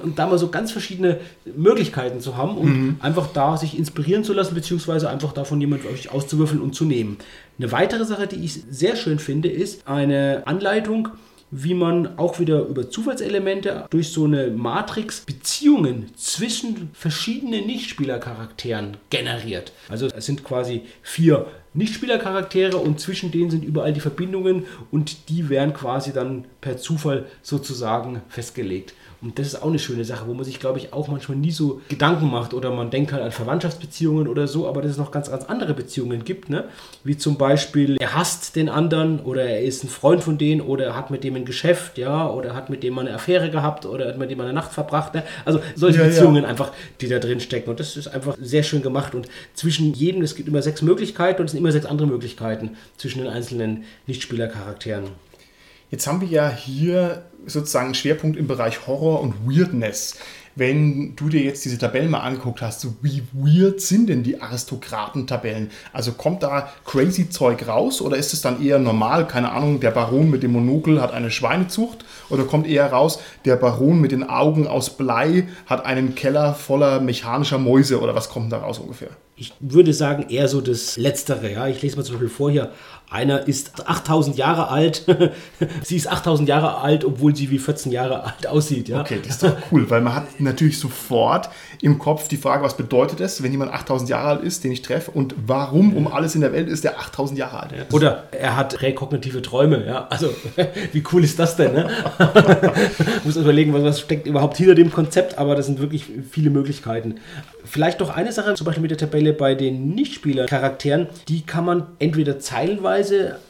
und da mal so ganz verschiedene Möglichkeiten zu haben und mhm. einfach da sich inspirieren zu lassen, beziehungsweise einfach davon jemand euch auszuwürfeln und zu nehmen. Eine weitere Sache, die ich sehr schön finde, ist eine Anleitung, wie man auch wieder über Zufallselemente durch so eine Matrix Beziehungen zwischen verschiedenen Nichtspielercharakteren generiert. Also es sind quasi vier Nichtspielercharaktere und zwischen denen sind überall die Verbindungen und die werden quasi dann per Zufall sozusagen festgelegt. Und das ist auch eine schöne Sache, wo man sich, glaube ich, auch manchmal nie so Gedanken macht oder man denkt halt an Verwandtschaftsbeziehungen oder so, aber dass es noch ganz, ganz andere Beziehungen gibt, ne? Wie zum Beispiel, er hasst den anderen oder er ist ein Freund von denen oder er hat mit dem ein Geschäft, ja, oder hat mit dem mal eine Affäre gehabt oder hat mit dem mal eine Nacht verbracht, ne? Also solche Ja, ja. Beziehungen einfach, die da drin stecken. Und das ist einfach sehr schön gemacht. Und zwischen jedem, es gibt immer sechs Möglichkeiten und es sind immer sechs andere Möglichkeiten zwischen den einzelnen Nichtspielercharakteren. Jetzt haben wir ja hier sozusagen einen Schwerpunkt im Bereich Horror und Weirdness. Wenn du dir jetzt diese Tabellen mal angeguckt hast, so wie weird sind denn die Aristokraten-Tabellen? Also kommt da crazy Zeug raus oder ist es dann eher normal? Keine Ahnung, der Baron mit dem Monokel hat eine Schweinezucht oder kommt eher raus, der Baron mit den Augen aus Blei hat einen Keller voller mechanischer Mäuse oder was kommt da raus ungefähr? Ich würde sagen, eher so das Letztere. Ja? Ich lese mal zum Beispiel vor hier. Einer ist 8000 Jahre alt. sie ist 8000 Jahre alt, obwohl sie wie 14 Jahre alt aussieht. Ja? Okay, das ist doch cool, weil man hat natürlich sofort im Kopf die Frage, was bedeutet es, wenn jemand 8000 Jahre alt ist, den ich treffe und warum um alles in der Welt ist der 8000 Jahre alt? Oder er hat präkognitive Träume. Ja? Also, wie cool ist das denn? Ne? Muss überlegen, was, was steckt überhaupt hinter dem Konzept, aber das sind wirklich viele Möglichkeiten. Vielleicht noch eine Sache, zum Beispiel mit der Tabelle bei den Nichtspieler-Charakteren, die kann man entweder zeilenweise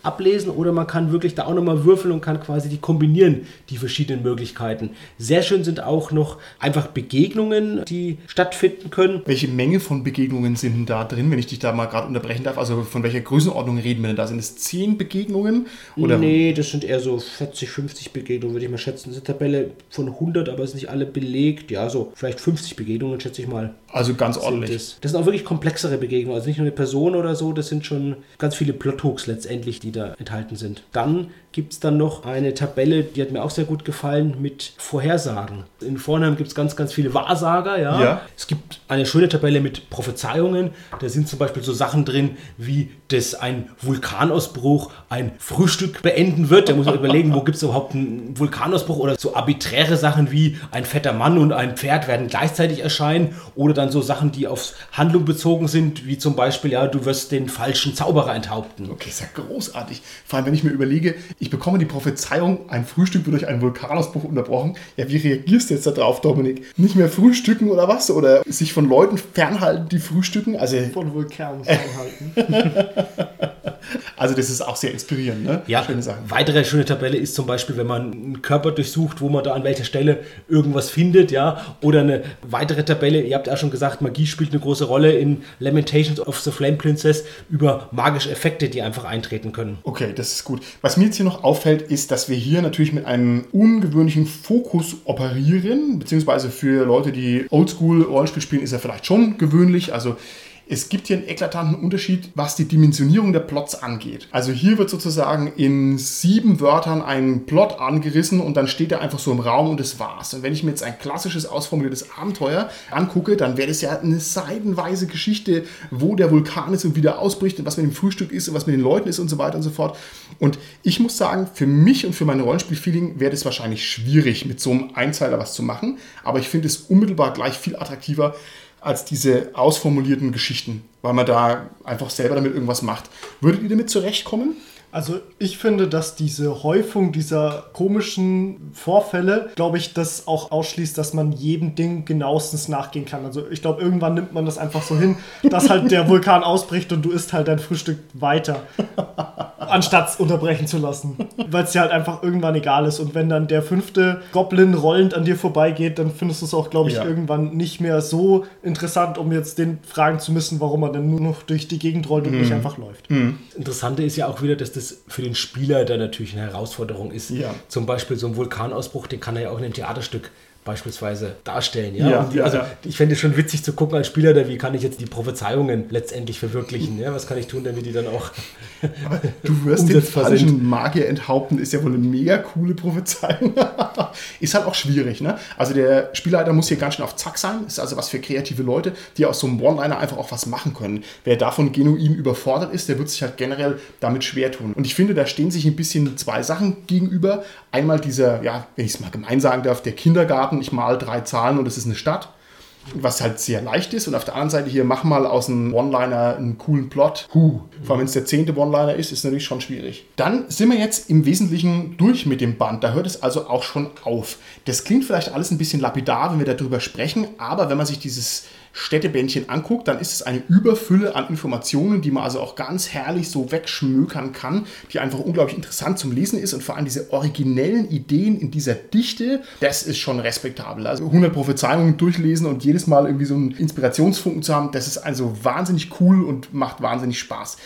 ablesen oder man kann wirklich da auch nochmal würfeln und kann quasi die kombinieren, die verschiedenen Möglichkeiten. Sehr schön sind auch noch einfach Begegnungen, die stattfinden können. Welche Menge von Begegnungen sind denn da drin, wenn ich dich da mal gerade unterbrechen darf? Also von welcher Größenordnung reden wir denn da? Sind es 10 Begegnungen? Oder Nee, das sind eher so 40, 50 Begegnungen, würde ich mal schätzen. Das ist eine Tabelle von 100, aber es sind nicht alle belegt. Ja, so vielleicht 50 Begegnungen, schätze ich mal. Also ganz ordentlich. Das. das sind auch wirklich komplexere Begegnungen, also nicht nur eine Person oder so, das sind schon ganz viele Plothooks letztendlich, die da enthalten sind. Dann gibt es dann noch eine Tabelle, die hat mir auch sehr gut gefallen, mit Vorhersagen. In Vornheim gibt es ganz, ganz viele Wahrsager, ja. Ja. Es gibt eine schöne Tabelle mit Prophezeiungen. Da sind zum Beispiel so Sachen drin, wie dass ein Vulkanausbruch ein Frühstück beenden wird. Da muss man überlegen, wo gibt es überhaupt einen Vulkanausbruch oder so arbiträre Sachen wie ein fetter Mann und ein Pferd werden gleichzeitig erscheinen oder dann so Sachen, die auf Handlung bezogen sind, wie zum Beispiel, ja, du wirst den falschen Zauberer enthaupten. Okay, ist ja großartig. Vor allem, wenn ich mir überlege, ich bekomme die Prophezeiung, ein Frühstück wird durch einen Vulkanausbruch unterbrochen. Ja, wie reagierst du jetzt darauf, Dominik? Nicht mehr frühstücken oder was? Oder sich von Leuten fernhalten, die frühstücken? Also, Von Vulkanen fernhalten. also das ist auch sehr inspirierend, ne? Ja, Schöne Sachen. weitere schöne Tabelle ist zum Beispiel, wenn man einen Körper durchsucht, wo man da an welcher Stelle irgendwas findet, ja. Oder eine weitere Tabelle, ihr habt ja schon gesagt, Magie spielt eine große Rolle in Lamentations of the Flame Princess über magische Effekte, die einfach eintreten können. Okay, das ist gut. Was mir jetzt hier noch auffällt, ist, dass wir hier natürlich mit einem ungewöhnlichen Fokus operieren, beziehungsweise für Leute, die Oldschool-Rollenspiel spielen, ist er vielleicht schon gewöhnlich. Also es gibt hier einen eklatanten Unterschied, was die Dimensionierung der Plots angeht. Also hier wird sozusagen in sieben Wörtern ein Plot angerissen und dann steht er einfach so im Raum und das war's. Und wenn ich mir jetzt ein klassisches, ausformuliertes Abenteuer angucke, dann wäre das ja eine seidenweise Geschichte, wo der Vulkan ist und wieder ausbricht und was mit dem Frühstück ist und was mit den Leuten ist und so weiter und so fort. Und ich muss sagen, für mich und für mein Rollenspiel-Feeling wäre das wahrscheinlich schwierig, mit so einem Einzeiler was zu machen. Aber ich finde es unmittelbar gleich viel attraktiver, als diese ausformulierten Geschichten, weil man da einfach selber damit irgendwas macht. Würdet ihr damit zurechtkommen? Also ich finde, dass diese Häufung dieser komischen Vorfälle, glaube ich, das auch ausschließt, dass man jedem Ding genauestens nachgehen kann. Also ich glaube, irgendwann nimmt man das einfach so hin, dass halt der Vulkan ausbricht und du isst halt dein Frühstück weiter, anstatt es unterbrechen zu lassen. Weil es dir halt einfach irgendwann egal ist. Und wenn dann der fünfte Goblin rollend an dir vorbeigeht, dann findest du es auch, glaube ich, Ja. irgendwann nicht mehr so interessant, um jetzt den fragen zu müssen, warum er denn nur noch durch die Gegend rollt und nicht einfach läuft. Das Interessante ist ja auch wieder, dass das für den Spieler dann natürlich eine Herausforderung ist. Ja. Zum Beispiel so ein Vulkanausbruch, den kann er ja auch in einem Theaterstück beispielsweise darstellen. Ja, Ja, die, ja, also ja. ich fände es schon witzig zu gucken als Spieler, da, wie kann ich jetzt die Prophezeiungen letztendlich verwirklichen? Ja? Was kann ich tun, damit die dann auch Du wirst den falschen. Magier enthaupten, ist ja wohl eine mega coole Prophezeiung. ist halt auch schwierig, ne? Also der Spielleiter muss hier ganz schön auf Zack sein. Ist also was für kreative Leute, die aus so einem One-Liner einfach auch was machen können. Wer davon genuin überfordert ist, der wird sich halt generell damit schwer tun. Und ich finde, da stehen sich ein bisschen zwei Sachen gegenüber. Einmal dieser, ja, wenn ich es mal gemein sagen darf, der Kindergarten, ich mal drei Zahlen und es ist eine Stadt. was halt sehr leicht ist. Und auf der anderen Seite hier, mach mal aus einem One-Liner einen coolen Plot. Huh. Vor allem, wenn es der zehnte One-Liner ist, ist natürlich schon schwierig. Dann sind wir jetzt im Wesentlichen durch mit dem Band. Da hört es also auch schon auf. Das klingt vielleicht alles ein bisschen lapidar, wenn wir darüber sprechen, aber wenn man sich dieses Städtebändchen anguckt, dann ist es eine Überfülle an Informationen, die man also auch ganz herrlich so wegschmökern kann, die einfach unglaublich interessant zum Lesen ist und vor allem diese originellen Ideen in dieser Dichte, das ist schon respektabel. Also 100 Prophezeiungen durchlesen und jedes Mal irgendwie so einen Inspirationsfunken zu haben, das ist also wahnsinnig cool und macht wahnsinnig Spaß.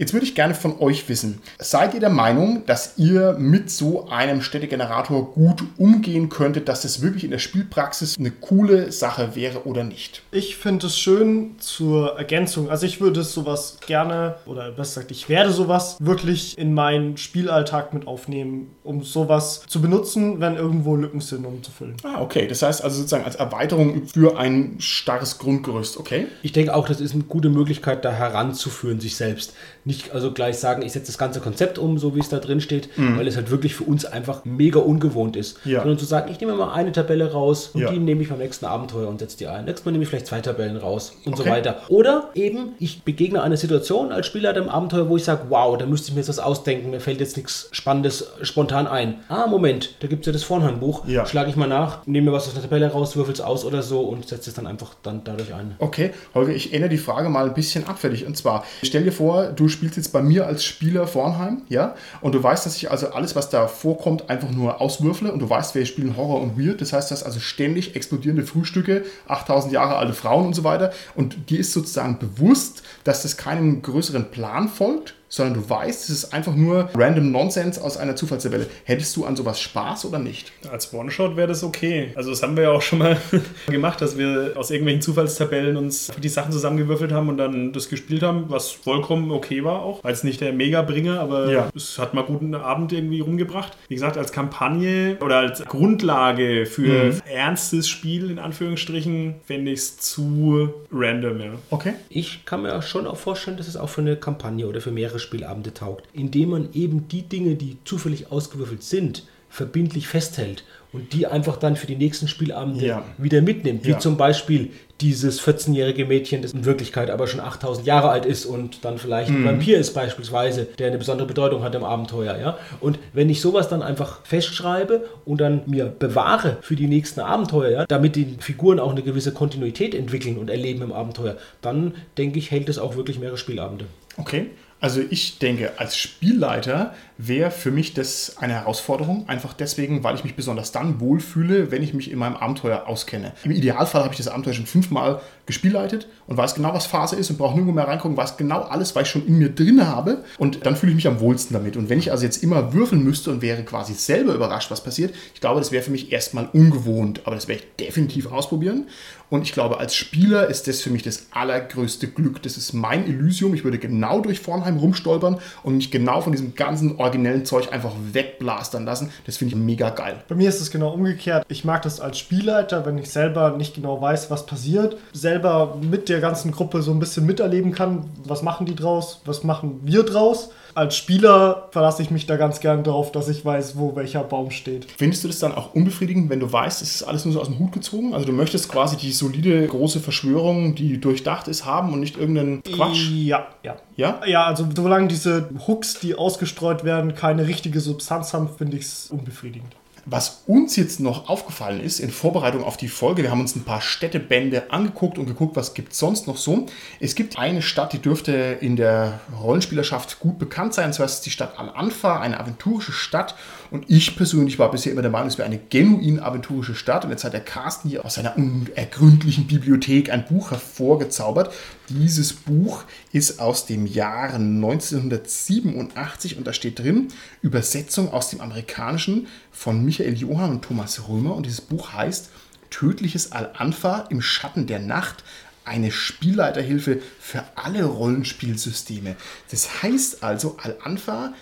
Jetzt würde ich gerne von euch wissen, seid ihr der Meinung, dass ihr mit so einem Städtegenerator gut umgehen könntet, dass das wirklich in der Spielpraxis eine coole Sache wäre oder nicht? Ich finde es schön zur Ergänzung. Also ich würde sowas gerne, oder besser gesagt, ich werde sowas wirklich in meinen Spielalltag mit aufnehmen, um sowas zu benutzen, wenn irgendwo Lücken sind, um zu füllen. Ah, okay. Das heißt also sozusagen als Erweiterung für ein starres Grundgerüst, okay? Ich denke auch, das ist eine gute Möglichkeit, da heranzuführen, sich selbst nicht also gleich sagen, ich setze das ganze Konzept um, so wie es da drin steht, mhm. weil es halt wirklich für uns einfach mega ungewohnt ist. Ja. Sondern zu sagen, ich nehme mal eine Tabelle raus und ja. die nehme ich beim nächsten Abenteuer und setze die ein. Nächstes Mal nehme ich vielleicht zwei Tabellen raus und okay. so weiter. Oder eben, ich begegne einer Situation als Spieler im Abenteuer, wo ich sage, wow, da müsste ich mir jetzt was ausdenken, mir fällt jetzt nichts Spannendes spontan ein. Ah, Moment, da gibt es ja das Vorhandbuch. Ja. Schlage ich mal nach, nehme mir was aus der Tabelle raus, würfel es aus oder so und setze es dann einfach dann dadurch ein. Okay, Holger, ich ändere die Frage mal ein bisschen ab für dich. Und zwar, stell dir vor, du spielst jetzt bei mir als Spieler Vornheim, ja, und du weißt, dass ich also alles, was da vorkommt, einfach nur auswürfle. Und du weißt, wir spielen Horror und Weird, das heißt, dass also ständig explodierende Frühstücke, 8000 Jahre alte Frauen und so weiter. Und dir ist sozusagen bewusst, dass das keinem größeren Plan folgt, sondern du weißt, es ist einfach nur random Nonsense aus einer Zufallstabelle. Hättest du an sowas Spaß oder nicht? Als One-Shot wäre das okay. Also das haben wir ja auch schon mal gemacht, dass wir aus irgendwelchen Zufallstabellen uns die Sachen zusammengewürfelt haben und dann das gespielt haben, was vollkommen okay war auch. Als nicht der Mega-Bringer, aber ja. es hat mal guten Abend irgendwie rumgebracht. Wie gesagt, als Kampagne oder als Grundlage für mhm. ernstes Spiel, in Anführungsstrichen, fände ich es zu random, ja. Okay. Ich kann mir schon auch vorstellen, dass es auch für eine Kampagne oder für mehrere Spielabende taugt, indem man eben die Dinge, die zufällig ausgewürfelt sind, verbindlich festhält und die einfach dann für die nächsten Spielabende ja. wieder mitnimmt. Wie ja. zum Beispiel dieses 14-jährige Mädchen, das in Wirklichkeit aber schon 8000 Jahre alt ist und dann vielleicht mhm. ein Vampir ist beispielsweise, der eine besondere Bedeutung hat im Abenteuer. Ja? Und wenn ich sowas dann einfach festschreibe und dann mir bewahre für die nächsten Abenteuer, ja, damit die Figuren auch eine gewisse Kontinuität entwickeln und erleben im Abenteuer, dann denke ich, hält es auch wirklich mehrere Spielabende. Okay. Also ich denke, als Spielleiter wäre für mich das eine Herausforderung. Einfach deswegen, weil ich mich besonders dann wohlfühle, wenn ich mich in meinem Abenteuer auskenne. Im Idealfall habe ich das Abenteuer schon fünfmal gespielleitet und weiß genau, was Phase ist und brauche nirgendwo mehr reingucken, weiß genau alles, was ich schon in mir drin habe. Und dann fühle ich mich am wohlsten damit. Und wenn ich also jetzt immer würfeln müsste und wäre quasi selber überrascht, was passiert, ich glaube, das wäre für mich erstmal ungewohnt. Aber das werde ich definitiv ausprobieren. Und ich glaube, als Spieler ist das für mich das allergrößte Glück. Das ist mein Elysium. Ich würde genau durch Vornheim rumstolpern und mich genau von diesem ganzen originellen Zeug einfach wegblastern lassen. Das finde ich mega geil. Bei mir ist es genau umgekehrt. Ich mag das als Spielleiter, wenn ich selber nicht genau weiß, was passiert, selber mit der ganzen Gruppe so ein bisschen miterleben kann, was machen die draus, was machen wir draus als Spieler verlasse ich mich da ganz gern darauf, dass ich weiß, wo welcher Baum steht. Findest du das dann auch unbefriedigend, wenn du weißt, es ist alles nur so aus dem Hut gezogen? Also du möchtest quasi die solide große Verschwörung, die durchdacht ist, haben und nicht irgendeinen Quatsch? Ja, ja. Ja? Ja, also solange diese Hooks, die ausgestreut werden, keine richtige Substanz haben, finde ich es unbefriedigend. Was uns jetzt noch aufgefallen ist in Vorbereitung auf die Folge, wir haben uns ein paar Städtebände angeguckt und geguckt, was gibt es sonst noch so. Es gibt eine Stadt, die dürfte in der Rollenspielerschaft gut bekannt sein, und zwar ist die Stadt Al-Anfa, eine aventurische Stadt. Und ich persönlich war bisher immer der Meinung, es wäre eine genuin aventurische Stadt. Und jetzt hat der Carsten hier aus seiner unergründlichen Bibliothek ein Buch hervorgezaubert. Dieses Buch ist aus dem Jahre 1987 und da steht drin Übersetzung aus dem Amerikanischen von Michael Johann und Thomas Römer und dieses Buch heißt Tödliches Al-Anfa im Schatten der Nacht, eine Spielleiterhilfe für alle Rollenspielsysteme. Das heißt also, Al-Anfa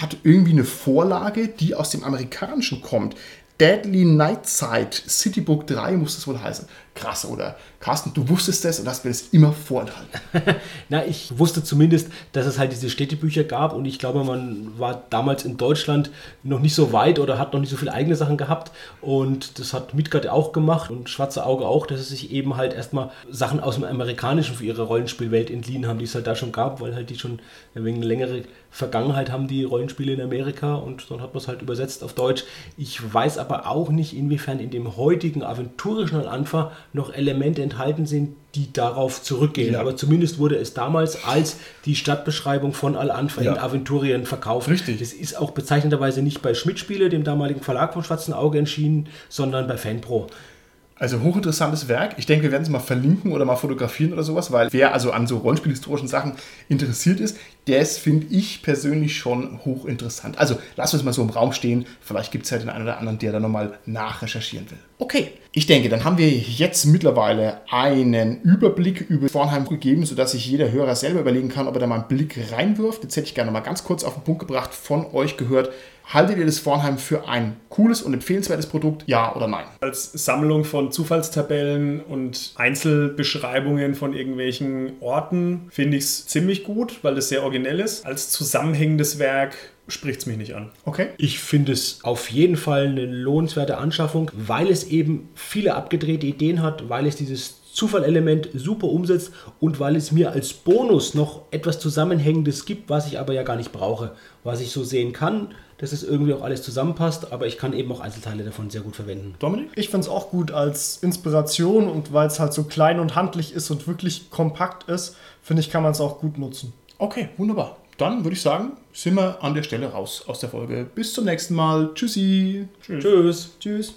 hat irgendwie eine Vorlage, die aus dem Amerikanischen kommt. Deadly Nightside Citybook 3 muss das wohl heißen. Krass, oder? Carsten, du wusstest das und hast mir das immer vorenthalten. Na, ich wusste zumindest, dass es halt diese Städtebücher gab und ich glaube, man war damals in Deutschland noch nicht so weit oder hat noch nicht so viele eigene Sachen gehabt und das hat Midgard auch gemacht und Schwarze Auge auch, dass es sich eben halt erstmal Sachen aus dem Amerikanischen für ihre Rollenspielwelt entliehen haben, die es halt da schon gab, weil halt die schon ein wenig längere Vergangenheit haben, die Rollenspiele in Amerika und dann hat man es halt übersetzt auf Deutsch. Ich weiß aber auch nicht, inwiefern in dem heutigen aventurischen Al-Anfa noch Elemente enthalten sind, die darauf zurückgehen. Ja. Aber zumindest wurde es damals als die Stadtbeschreibung von Al-Anfa Ja. in Aventurien verkauft. Richtig. Das ist auch bezeichnenderweise nicht bei Schmidt-Spiele, dem damaligen Verlag vom Schwarzen Auge, erschienen, sondern bei Fanpro. Also hochinteressantes Werk. Ich denke, wir werden es mal verlinken oder mal fotografieren oder sowas, weil wer also an so rollenspielhistorischen Sachen interessiert ist, das finde ich persönlich schon hochinteressant. Also lass uns mal so im Raum stehen. Vielleicht gibt es ja den einen oder anderen, der da nochmal nachrecherchieren will. Okay, ich denke, dann haben wir jetzt mittlerweile einen Überblick über Vornheim gegeben, sodass sich jeder Hörer selber überlegen kann, ob er da mal einen Blick reinwirft. Jetzt hätte ich gerne mal ganz kurz auf den Punkt gebracht, von euch gehört. Haltet ihr das Vornheim für ein cooles und empfehlenswertes Produkt? Ja oder nein? Als Sammlung von Zufallstabellen und Einzelbeschreibungen von irgendwelchen Orten finde ich es ziemlich gut, weil es sehr originell ist. Als zusammenhängendes Werk spricht es mich nicht an. Okay. Ich finde es auf jeden Fall eine lohnenswerte Anschaffung, weil es eben viele abgedrehte Ideen hat, weil es dieses Zufallelement super umsetzt und weil es mir als Bonus noch etwas Zusammenhängendes gibt, was ich aber ja gar nicht brauche. Was ich so sehen kann, dass es irgendwie auch alles zusammenpasst, aber ich kann eben auch Einzelteile davon sehr gut verwenden. Dominik? Ich finde es auch gut als Inspiration und weil es halt so klein und handlich ist und wirklich kompakt ist, finde ich, kann man es auch gut nutzen. Okay, wunderbar. Dann würde ich sagen, sind wir an der Stelle raus aus der Folge. Bis zum nächsten Mal. Tschüssi. Tschüss. Tschüss.